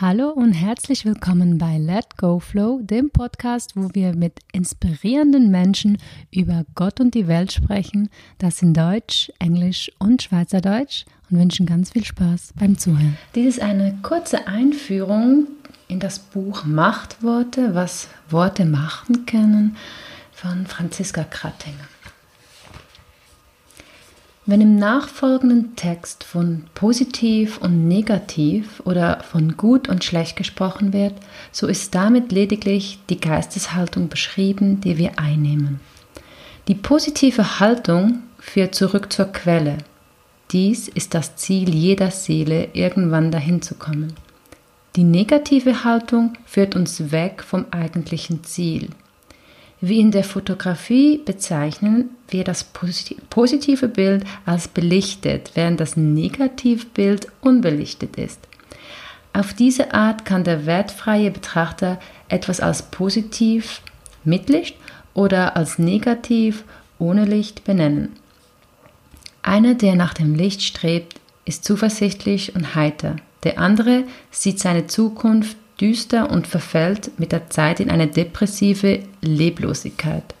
Hallo und herzlich willkommen bei Let Go Flow, dem Podcast, wo wir mit inspirierenden Menschen über Gott und die Welt sprechen. Das in Deutsch, Englisch und Schweizerdeutsch und wünschen ganz viel Spaß beim Zuhören. Dies ist eine kurze Einführung in das Buch Machtworte, was Worte machen können, von Franziska Krattinger. Wenn im nachfolgenden Text von positiv und negativ oder von gut und schlecht gesprochen wird, so ist damit lediglich die Geisteshaltung beschrieben, die wir einnehmen. Die positive Haltung führt zurück zur Quelle. Dies ist das Ziel jeder Seele, irgendwann dahin zu kommen. Die negative Haltung führt uns weg vom eigentlichen Ziel. Wie in der Fotografie bezeichnen wir das positive Bild als belichtet, während das Negativbild unbelichtet ist. Auf diese Art kann der wertfreie Betrachter etwas als positiv mit Licht oder als negativ ohne Licht benennen. Einer, der nach dem Licht strebt, ist zuversichtlich und heiter. Der andere sieht seine Zukunft düster und verfällt mit der Zeit in eine depressive Leblosigkeit.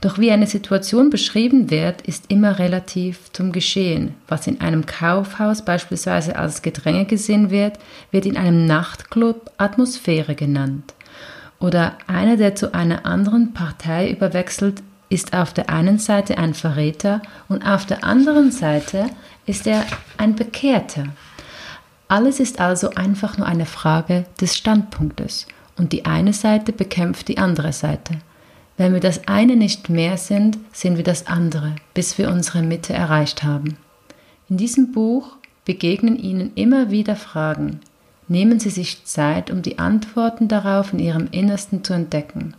Doch wie eine Situation beschrieben wird, ist immer relativ zum Geschehen. Was in einem Kaufhaus beispielsweise als Gedränge gesehen wird, wird in einem Nachtclub Atmosphäre genannt. Oder einer, der zu einer anderen Partei überwechselt, ist auf der einen Seite ein Verräter und auf der anderen Seite ist er ein Bekehrter. Alles ist also einfach nur eine Frage des Standpunktes und die eine Seite bekämpft die andere Seite. Wenn wir das eine nicht mehr sind, sind wir das andere, bis wir unsere Mitte erreicht haben. In diesem Buch begegnen Ihnen immer wieder Fragen. Nehmen Sie sich Zeit, um die Antworten darauf in Ihrem Innersten zu entdecken.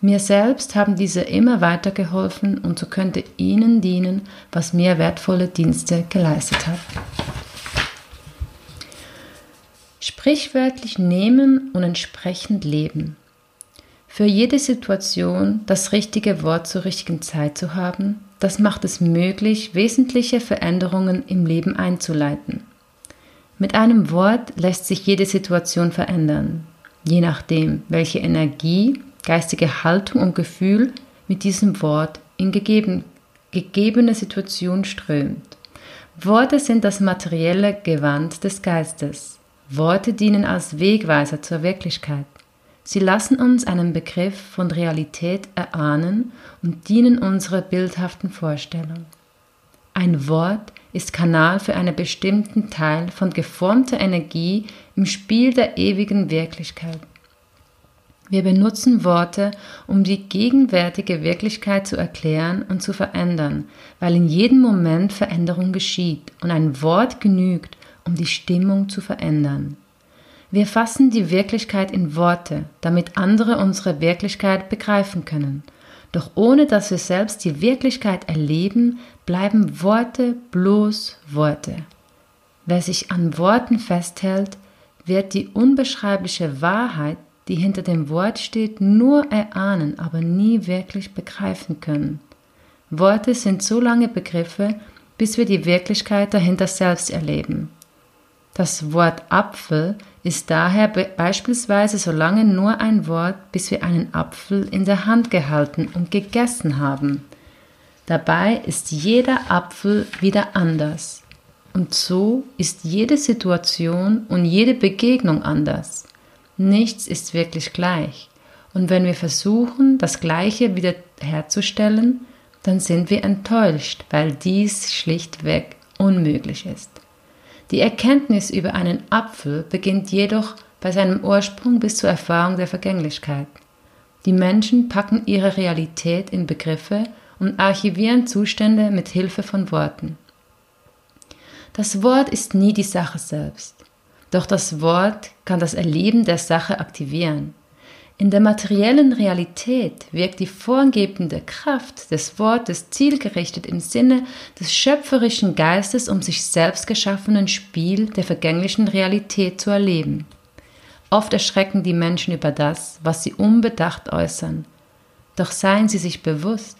Mir selbst haben diese immer weiter geholfen und so könnte Ihnen dienen, was mir wertvolle Dienste geleistet hat. Sprichwörtlich nehmen und entsprechend leben. Für jede Situation das richtige Wort zur richtigen Zeit zu haben, das macht es möglich, wesentliche Veränderungen im Leben einzuleiten. Mit einem Wort lässt sich jede Situation verändern, je nachdem, welche Energie, geistige Haltung und Gefühl mit diesem Wort in gegeben, gegebene Situation strömt. Worte sind das materielle Gewand des Geistes. Worte dienen als Wegweiser zur Wirklichkeit. Sie lassen uns einen Begriff von Realität erahnen und dienen unserer bildhaften Vorstellung. Ein Wort ist Kanal für einen bestimmten Teil von geformter Energie im Spiel der ewigen Wirklichkeit. Wir benutzen Worte, um die gegenwärtige Wirklichkeit zu erklären und zu verändern, weil in jedem Moment Veränderung geschieht und ein Wort genügt, um die Stimmung zu verändern. Wir fassen die Wirklichkeit in Worte, damit andere unsere Wirklichkeit begreifen können. Doch ohne dass wir selbst die Wirklichkeit erleben, bleiben Worte bloß Worte. Wer sich an Worten festhält, wird die unbeschreibliche Wahrheit, die hinter dem Wort steht, nur erahnen, aber nie wirklich begreifen können. Worte sind so lange Begriffe, bis wir die Wirklichkeit dahinter selbst erleben. Das Wort Apfel ist daher beispielsweise so lange nur ein Wort, bis wir einen Apfel in der Hand gehalten und gegessen haben. Dabei ist jeder Apfel wieder anders. Und so ist jede Situation und jede Begegnung anders. Nichts ist wirklich gleich. Und wenn wir versuchen, das Gleiche wieder herzustellen, dann sind wir enttäuscht, weil dies schlichtweg unmöglich ist. Die Erkenntnis über einen Apfel beginnt jedoch bei seinem Ursprung bis zur Erfahrung der Vergänglichkeit. Die Menschen packen ihre Realität in Begriffe und archivieren Zustände mit Hilfe von Worten. Das Wort ist nie die Sache selbst, doch das Wort kann das Erleben der Sache aktivieren. In der materiellen Realität wirkt die vorgebende Kraft des Wortes zielgerichtet im Sinne des schöpferischen Geistes, um sich selbst geschaffenen Spiel der vergänglichen Realität zu erleben. Oft erschrecken die Menschen über das, was sie unbedacht äußern. Doch seien sie sich bewusst,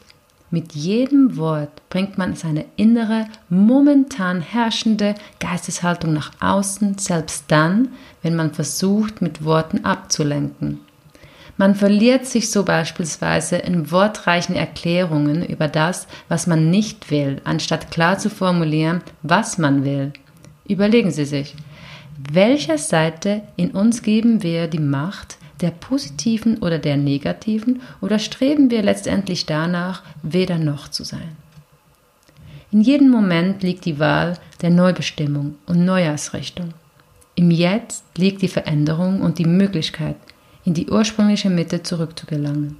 Mit jedem Wort bringt man seine innere, momentan herrschende Geisteshaltung nach außen, selbst dann, wenn man versucht, mit Worten abzulenken. Man verliert sich so beispielsweise in wortreichen Erklärungen über das, was man nicht will, anstatt klar zu formulieren, was man will. Überlegen Sie sich, welcher Seite in uns geben wir die Macht, der positiven oder der negativen, oder streben wir letztendlich danach, weder noch zu sein? In jedem Moment liegt die Wahl der Neubestimmung und Neujahrsrichtung. Im Jetzt liegt die Veränderung und die Möglichkeit, in die ursprüngliche Mitte zurückzugelangen.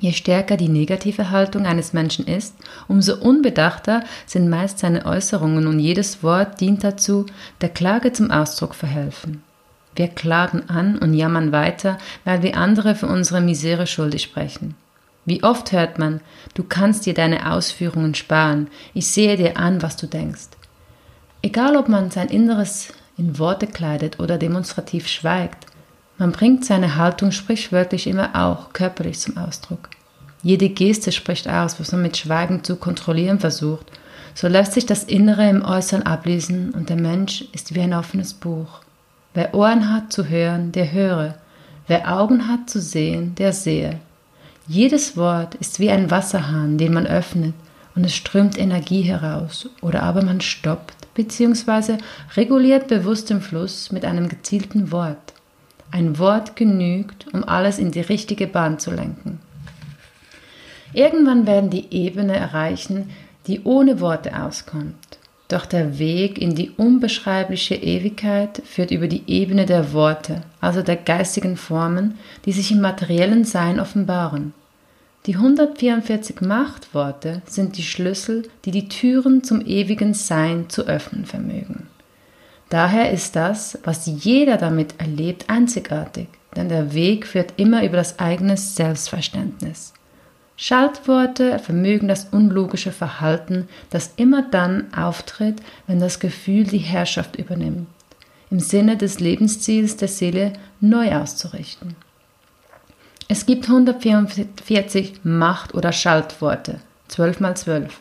Je stärker die negative Haltung eines Menschen ist, umso unbedachter sind meist seine Äußerungen und jedes Wort dient dazu, der Klage zum Ausdruck verhelfen. Wir klagen an und jammern weiter, weil wir andere für unsere Misere schuldig sprechen. Wie oft hört man, du kannst dir deine Ausführungen sparen, ich sehe dir an, was du denkst. Egal ob man sein Inneres in Worte kleidet oder demonstrativ schweigt, man bringt seine Haltung sprichwörtlich immer auch körperlich zum Ausdruck. Jede Geste spricht aus, was man mit Schweigen zu kontrollieren versucht. So lässt sich das Innere im Äußeren ablesen und der Mensch ist wie ein offenes Buch. Wer Ohren hat zu hören, der höre. Wer Augen hat zu sehen, der sehe. Jedes Wort ist wie ein Wasserhahn, den man öffnet und es strömt Energie heraus, oder aber man stoppt bzw. reguliert bewusst den Fluss mit einem gezielten Wort. Ein Wort genügt, um alles in die richtige Bahn zu lenken. Irgendwann werden die Ebene erreichen, die ohne Worte auskommt. Doch der Weg in die unbeschreibliche Ewigkeit führt über die Ebene der Worte, also der geistigen Formen, die sich im materiellen Sein offenbaren. Die 144 Machtworte sind die Schlüssel, die die Türen zum ewigen Sein zu öffnen vermögen. Daher ist das, was jeder damit erlebt, einzigartig, denn der Weg führt immer über das eigene Selbstverständnis. Schaltworte vermögen das unlogische Verhalten, das immer dann auftritt, wenn das Gefühl die Herrschaft übernimmt, im Sinne des Lebensziels der Seele neu auszurichten. Es gibt 144 Macht- oder Schaltworte, 12 mal 12,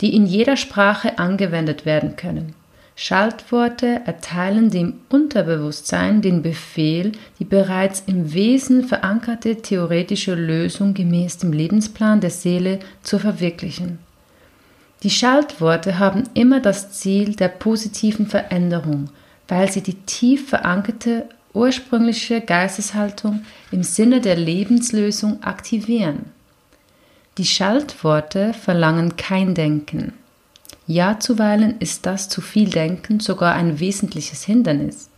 die in jeder Sprache angewendet werden können. Schaltworte erteilen dem Unterbewusstsein den Befehl, die bereits im Wesen verankerte theoretische Lösung gemäß dem Lebensplan der Seele zu verwirklichen. Die Schaltworte haben immer das Ziel der positiven Veränderung, weil sie die tief verankerte ursprüngliche Geisteshaltung im Sinne der Lebenslösung aktivieren. Die Schaltworte verlangen kein Denken. Ja, zuweilen ist das zu viel Denken sogar ein wesentliches Hindernis.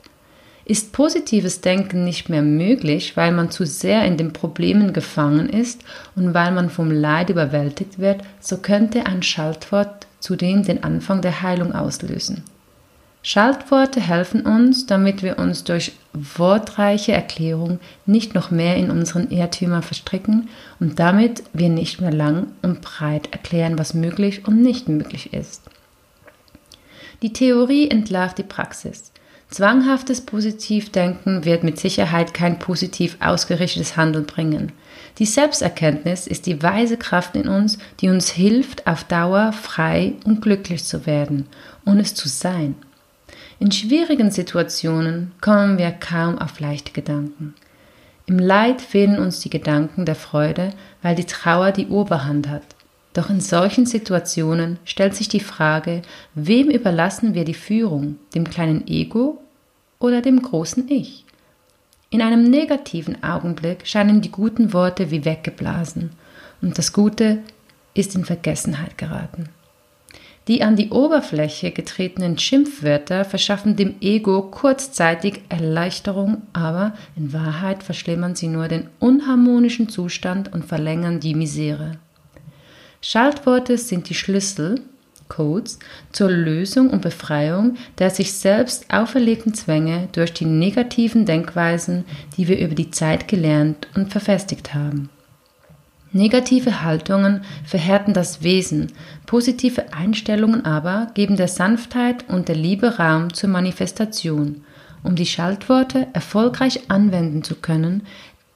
Ist positives Denken nicht mehr möglich, weil man zu sehr in den Problemen gefangen ist und weil man vom Leid überwältigt wird, so könnte ein Schaltwort zudem den Anfang der Heilung auslösen. Schaltworte helfen uns, damit wir uns durch wortreiche Erklärung nicht noch mehr in unseren Irrtümern verstricken und damit wir nicht mehr lang und breit erklären, was möglich und nicht möglich ist. Die Theorie entlarvt die Praxis. Zwanghaftes Positivdenken wird mit Sicherheit kein positiv ausgerichtetes Handeln bringen. Die Selbsterkenntnis ist die weise Kraft in uns, die uns hilft, auf Dauer frei und glücklich zu werden und es zu sein. In schwierigen Situationen kommen wir kaum auf leichte Gedanken. Im Leid fehlen uns die Gedanken der Freude, weil die Trauer die Oberhand hat. Doch in solchen Situationen stellt sich die Frage, wem überlassen wir die Führung, dem kleinen Ego oder dem großen Ich? In einem negativen Augenblick scheinen die guten Worte wie weggeblasen und das Gute ist in Vergessenheit geraten. Die an die Oberfläche getretenen Schimpfwörter verschaffen dem Ego kurzzeitig Erleichterung, aber in Wahrheit verschlimmern sie nur den unharmonischen Zustand und verlängern die Misere. Schaltworte sind die Schlüssel, Codes, zur Lösung und Befreiung der sich selbst auferlegten Zwänge durch die negativen Denkweisen, die wir über die Zeit gelernt und verfestigt haben. Negative Haltungen verhärten das Wesen, positive Einstellungen aber geben der Sanftheit und der Liebe Raum zur Manifestation. Um die Schaltworte erfolgreich anwenden zu können,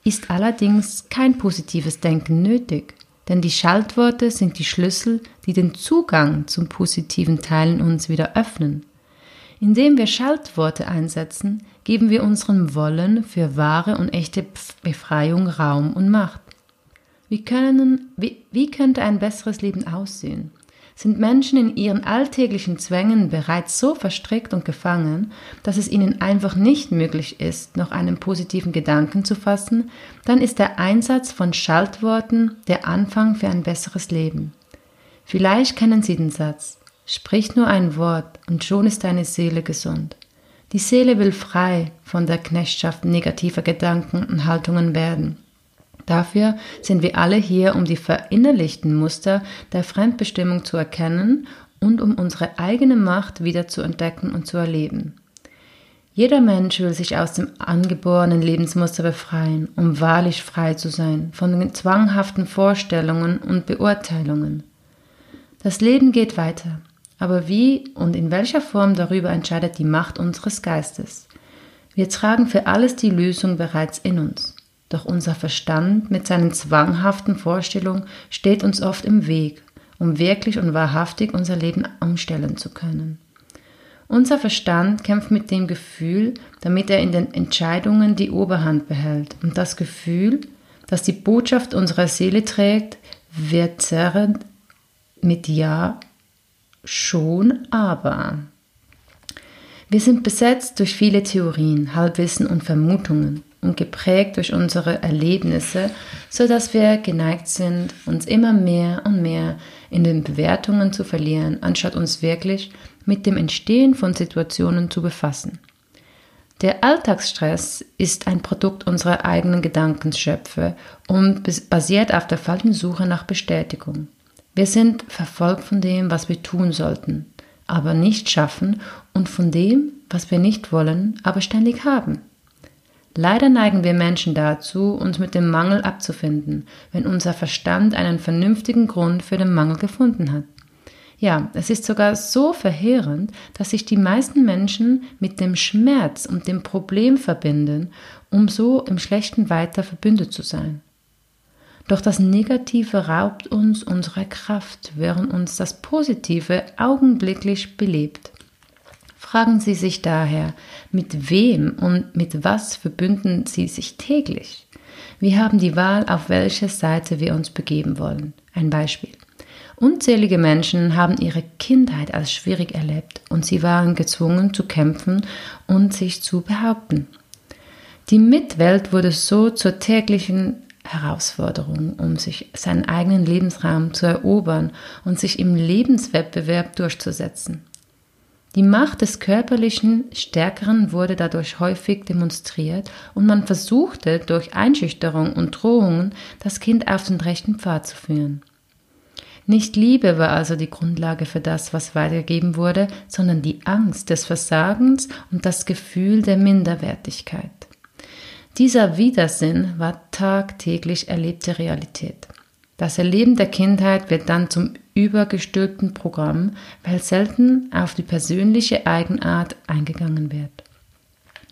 ist allerdings kein positives Denken nötig. denn die Schaltworte sind die Schlüssel, die den Zugang zum positiven Teil in uns wieder öffnen. Indem wir Schaltworte einsetzen, geben wir unserem Wollen für wahre und echte Befreiung Raum und Macht. Wie, können, wie, wie könnte ein besseres Leben aussehen? Sind Menschen in ihren alltäglichen Zwängen bereits so verstrickt und gefangen, dass es ihnen einfach nicht möglich ist, noch einen positiven Gedanken zu fassen, dann ist der Einsatz von Schaltworten der Anfang für ein besseres Leben. Vielleicht kennen Sie den Satz, sprich nur ein Wort und schon ist deine Seele gesund. Die Seele will frei von der Knechtschaft negativer Gedanken und Haltungen werden. Dafür sind wir alle hier, um die verinnerlichten Muster der Fremdbestimmung zu erkennen und um unsere eigene Macht wieder zu entdecken und zu erleben. Jeder Mensch will sich aus dem angeborenen Lebensmuster befreien, um wahrlich frei zu sein von den zwanghaften Vorstellungen und Beurteilungen. Das Leben geht weiter, aber wie und in welcher Form darüber entscheidet die Macht unseres Geistes. Wir tragen für alles die Lösung bereits in uns. Doch unser Verstand mit seinen zwanghaften Vorstellungen steht uns oft im Weg, um wirklich und wahrhaftig unser Leben umstellen zu können. Unser Verstand kämpft mit dem Gefühl, damit er in den Entscheidungen die Oberhand behält. Und das Gefühl, das die Botschaft unserer Seele trägt, wird zerrend mit Ja, schon, aber. Wir sind besetzt durch viele Theorien, Halbwissen und Vermutungen und geprägt durch unsere Erlebnisse, so dass wir geneigt sind, uns immer mehr und mehr in den Bewertungen zu verlieren, anstatt uns wirklich mit dem Entstehen von Situationen zu befassen. Der Alltagsstress ist ein Produkt unserer eigenen Gedankenschöpfe und basiert auf der falschen Suche nach Bestätigung. Wir sind verfolgt von dem, was wir tun sollten, aber nicht schaffen und von dem, was wir nicht wollen, aber ständig haben. Leider neigen wir Menschen dazu, uns mit dem Mangel abzufinden, wenn unser Verstand einen vernünftigen Grund für den Mangel gefunden hat. Ja, es ist sogar so verheerend, dass sich die meisten Menschen mit dem Schmerz und dem Problem verbinden, um so im Schlechten weiter verbündet zu sein. Doch das Negative raubt uns unserer Kraft, während uns das Positive augenblicklich belebt. Fragen Sie sich daher, mit wem und mit was verbünden Sie sich täglich? Wir haben die Wahl, auf welche Seite wir uns begeben wollen. Ein Beispiel. Unzählige Menschen haben ihre Kindheit als schwierig erlebt und sie waren gezwungen zu kämpfen und sich zu behaupten. Die Mitwelt wurde so zur täglichen Herausforderung, um sich seinen eigenen Lebensraum zu erobern und sich im Lebenswettbewerb durchzusetzen. Die Macht des körperlichen Stärkeren wurde dadurch häufig demonstriert und man versuchte durch Einschüchterung und Drohungen das Kind auf den rechten Pfad zu führen. Nicht Liebe war also die Grundlage für das, was weitergegeben wurde, sondern die Angst des Versagens und das Gefühl der Minderwertigkeit. Dieser Widersinn war tagtäglich erlebte Realität. Das Erleben der Kindheit wird dann zum übergestülpten Programm, weil selten auf die persönliche Eigenart eingegangen wird.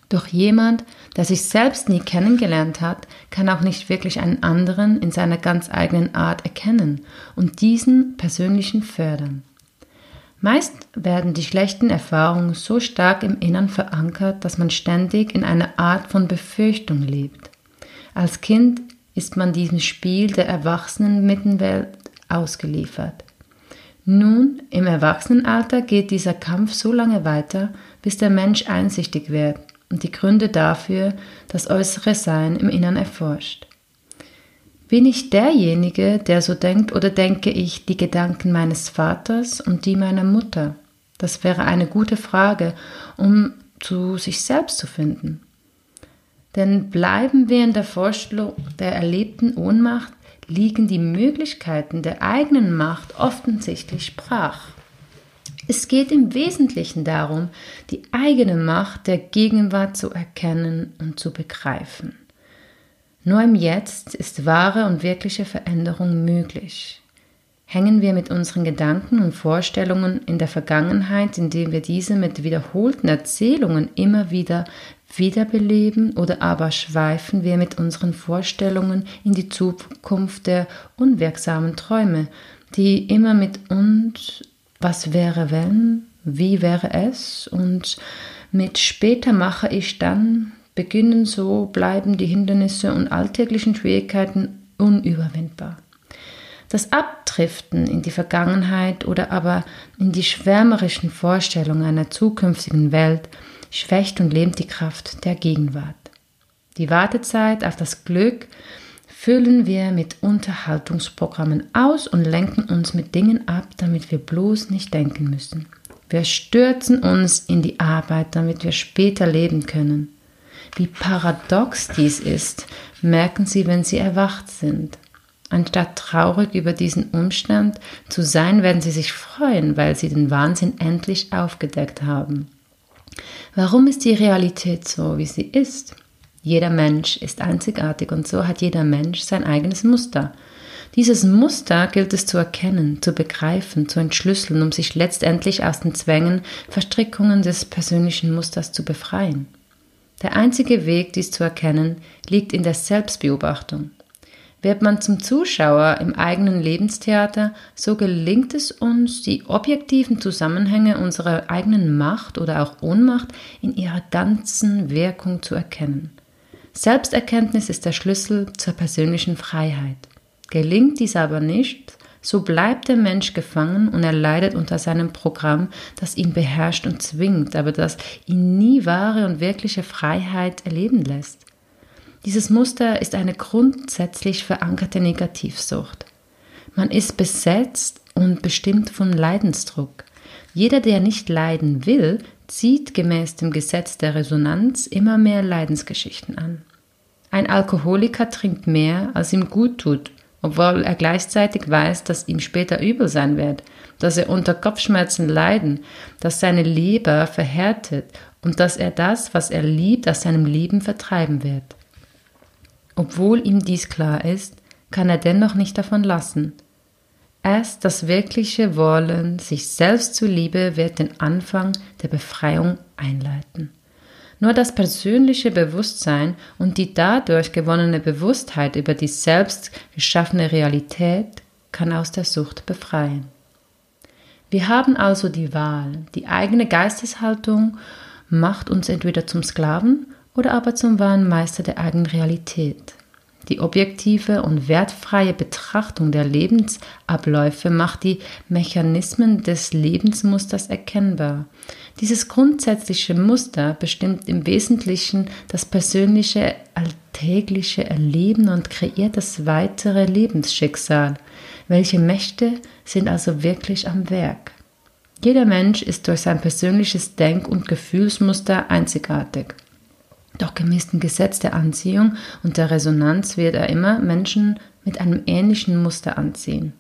Doch jemand, der sich selbst nie kennengelernt hat, kann auch nicht wirklich einen anderen in seiner ganz eigenen Art erkennen und diesen persönlichen fördern. Meist werden die schlechten Erfahrungen so stark im Innern verankert, dass man ständig in einer Art von Befürchtung lebt. Als Kind ist man diesem Spiel der erwachsenen Mittenwelt ausgeliefert. Nun, im Erwachsenenalter geht dieser Kampf so lange weiter, bis der Mensch einsichtig wird und die Gründe dafür das äußere Sein im Innern erforscht. Bin ich derjenige, der so denkt, oder denke ich die Gedanken meines Vaters und die meiner Mutter? Das wäre eine gute Frage, um zu sich selbst zu finden. Denn bleiben wir in der Vorstellung der erlebten Ohnmacht, liegen die Möglichkeiten der eigenen Macht offensichtlich brach. Es geht im Wesentlichen darum, die eigene Macht der Gegenwart zu erkennen und zu begreifen. Nur im Jetzt ist wahre und wirkliche Veränderung möglich. Hängen wir mit unseren Gedanken und Vorstellungen in der Vergangenheit, indem wir diese mit wiederholten Erzählungen immer wieder wiederbeleben oder aber schweifen wir mit unseren Vorstellungen in die Zukunft der unwirksamen Träume, die immer mit uns was wäre wenn, wie wäre es und mit später mache ich dann beginnen so bleiben die Hindernisse und alltäglichen Schwierigkeiten unüberwindbar. Das Abdriften in die Vergangenheit oder aber in die schwärmerischen Vorstellungen einer zukünftigen Welt schwächt und lähmt die Kraft der Gegenwart. Die Wartezeit auf das Glück füllen wir mit Unterhaltungsprogrammen aus und lenken uns mit Dingen ab, damit wir bloß nicht denken müssen. Wir stürzen uns in die Arbeit, damit wir später leben können. Wie paradox dies ist, merken Sie, wenn Sie erwacht sind. Anstatt traurig über diesen Umstand zu sein, werden Sie sich freuen, weil Sie den Wahnsinn endlich aufgedeckt haben. Warum ist die Realität so, wie sie ist? Jeder Mensch ist einzigartig und so hat jeder Mensch sein eigenes Muster. Dieses Muster gilt es zu erkennen, zu begreifen, zu entschlüsseln, um sich letztendlich aus den Zwängen, Verstrickungen des persönlichen Musters zu befreien. Der einzige Weg, dies zu erkennen, liegt in der Selbstbeobachtung. Wird man zum Zuschauer im eigenen Lebenstheater, so gelingt es uns, die objektiven Zusammenhänge unserer eigenen Macht oder auch Ohnmacht in ihrer ganzen Wirkung zu erkennen. Selbsterkenntnis ist der Schlüssel zur persönlichen Freiheit. Gelingt dies aber nicht, so bleibt der Mensch gefangen und er leidet unter seinem Programm, das ihn beherrscht und zwingt, aber das ihn nie wahre und wirkliche Freiheit erleben lässt. Dieses Muster ist eine grundsätzlich verankerte Negativsucht. Man ist besetzt und bestimmt von Leidensdruck. Jeder, der nicht leiden will, zieht gemäß dem Gesetz der Resonanz immer mehr Leidensgeschichten an. Ein Alkoholiker trinkt mehr, als ihm gut tut, obwohl er gleichzeitig weiß, dass ihm später übel sein wird, dass er unter Kopfschmerzen leiden, dass seine Leber verhärtet und dass er das, was er liebt, aus seinem Leben vertreiben wird. Obwohl ihm dies klar ist, kann er dennoch nicht davon lassen. Erst das wirkliche Wollen, sich selbst zuliebe, wird den Anfang der Befreiung einleiten. Nur das persönliche Bewusstsein und die dadurch gewonnene Bewusstheit über die selbst geschaffene Realität kann aus der Sucht befreien. Wir haben also die Wahl. Die eigene Geisteshaltung macht uns entweder zum Sklaven oder aber zum wahren Meister der eigenen Realität. Die objektive und wertfreie Betrachtung der Lebensabläufe macht die Mechanismen des Lebensmusters erkennbar. Dieses grundsätzliche Muster bestimmt im Wesentlichen das persönliche alltägliche Erleben und kreiert das weitere Lebensschicksal. Welche Mächte sind also wirklich am Werk? Jeder Mensch ist durch sein persönliches Denk- und Gefühlsmuster einzigartig. Doch gemäß dem Gesetz der Anziehung und der Resonanz wird er immer Menschen mit einem ähnlichen Muster anziehen.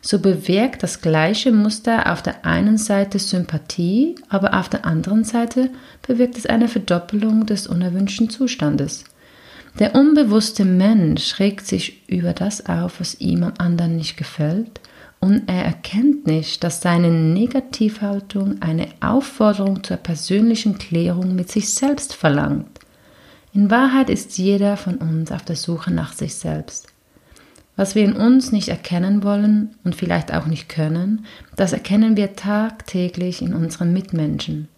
So bewirkt das gleiche Muster auf der einen Seite Sympathie, aber auf der anderen Seite bewirkt es eine Verdoppelung des unerwünschten Zustandes. Der unbewusste Mensch regt sich über das auf, was ihm am anderen nicht gefällt, und er erkennt nicht, dass seine Negativhaltung eine Aufforderung zur persönlichen Klärung mit sich selbst verlangt. In Wahrheit ist jeder von uns auf der Suche nach sich selbst. Was wir in uns nicht erkennen wollen und vielleicht auch nicht können, das erkennen wir tagtäglich in unseren Mitmenschen.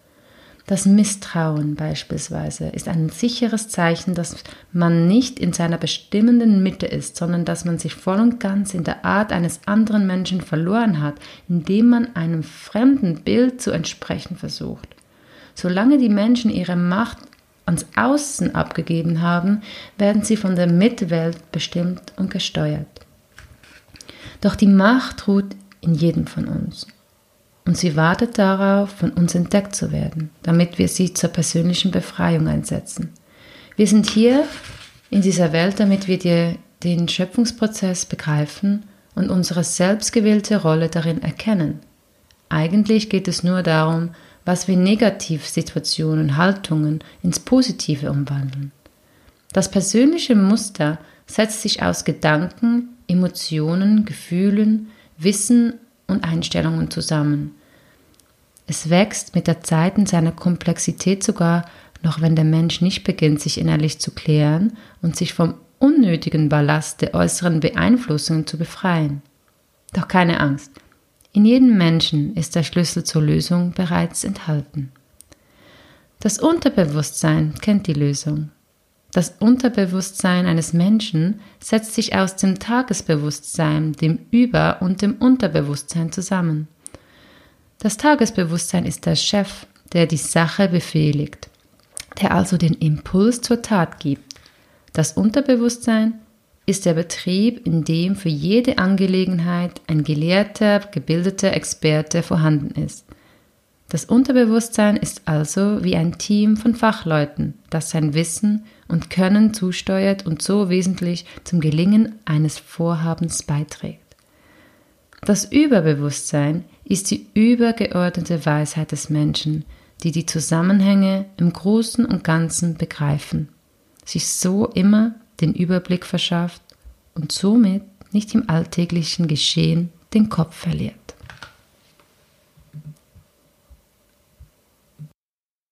Das Misstrauen beispielsweise ist ein sicheres Zeichen, dass man nicht in seiner bestimmenden Mitte ist, sondern dass man sich voll und ganz in der Art eines anderen Menschen verloren hat, indem man einem fremden Bild zu entsprechen versucht. Solange die Menschen ihre Macht ans Außen abgegeben haben, werden sie von der Mitwelt bestimmt und gesteuert. Doch die Macht ruht in jedem von uns. Und sie wartet darauf, von uns entdeckt zu werden, damit wir sie zur persönlichen Befreiung einsetzen. Wir sind hier in dieser Welt, damit wir die, den Schöpfungsprozess begreifen und unsere selbstgewählte Rolle darin erkennen. Eigentlich geht es nur darum, was wir Negativsituationen, Haltungen ins Positive umwandeln. Das persönliche Muster setzt sich aus Gedanken, Emotionen, Gefühlen, Wissen und Einstellungen zusammen. Es wächst mit der Zeit in seiner Komplexität sogar noch wenn der Mensch nicht beginnt, sich innerlich zu klären und sich vom unnötigen Ballast der äußeren Beeinflussungen zu befreien. Doch keine Angst, in jedem Menschen ist der Schlüssel zur Lösung bereits enthalten. Das Unterbewusstsein kennt die Lösung. Das Unterbewusstsein eines Menschen setzt sich aus dem Tagesbewusstsein, dem Über- und dem Unterbewusstsein zusammen. Das Tagesbewusstsein ist der Chef, der die Sache befehligt, der also den Impuls zur Tat gibt. Das Unterbewusstsein ist der Betrieb, in dem für jede Angelegenheit ein gelehrter, gebildeter Experte vorhanden ist. Das Unterbewusstsein ist also wie ein Team von Fachleuten, das sein Wissen und Können zusteuert und so wesentlich zum Gelingen eines Vorhabens beiträgt. Das Überbewusstsein ist die übergeordnete Weisheit des Menschen, die die Zusammenhänge im Großen und Ganzen begreifen, sich so immer den Überblick verschafft und somit nicht im alltäglichen Geschehen den Kopf verliert.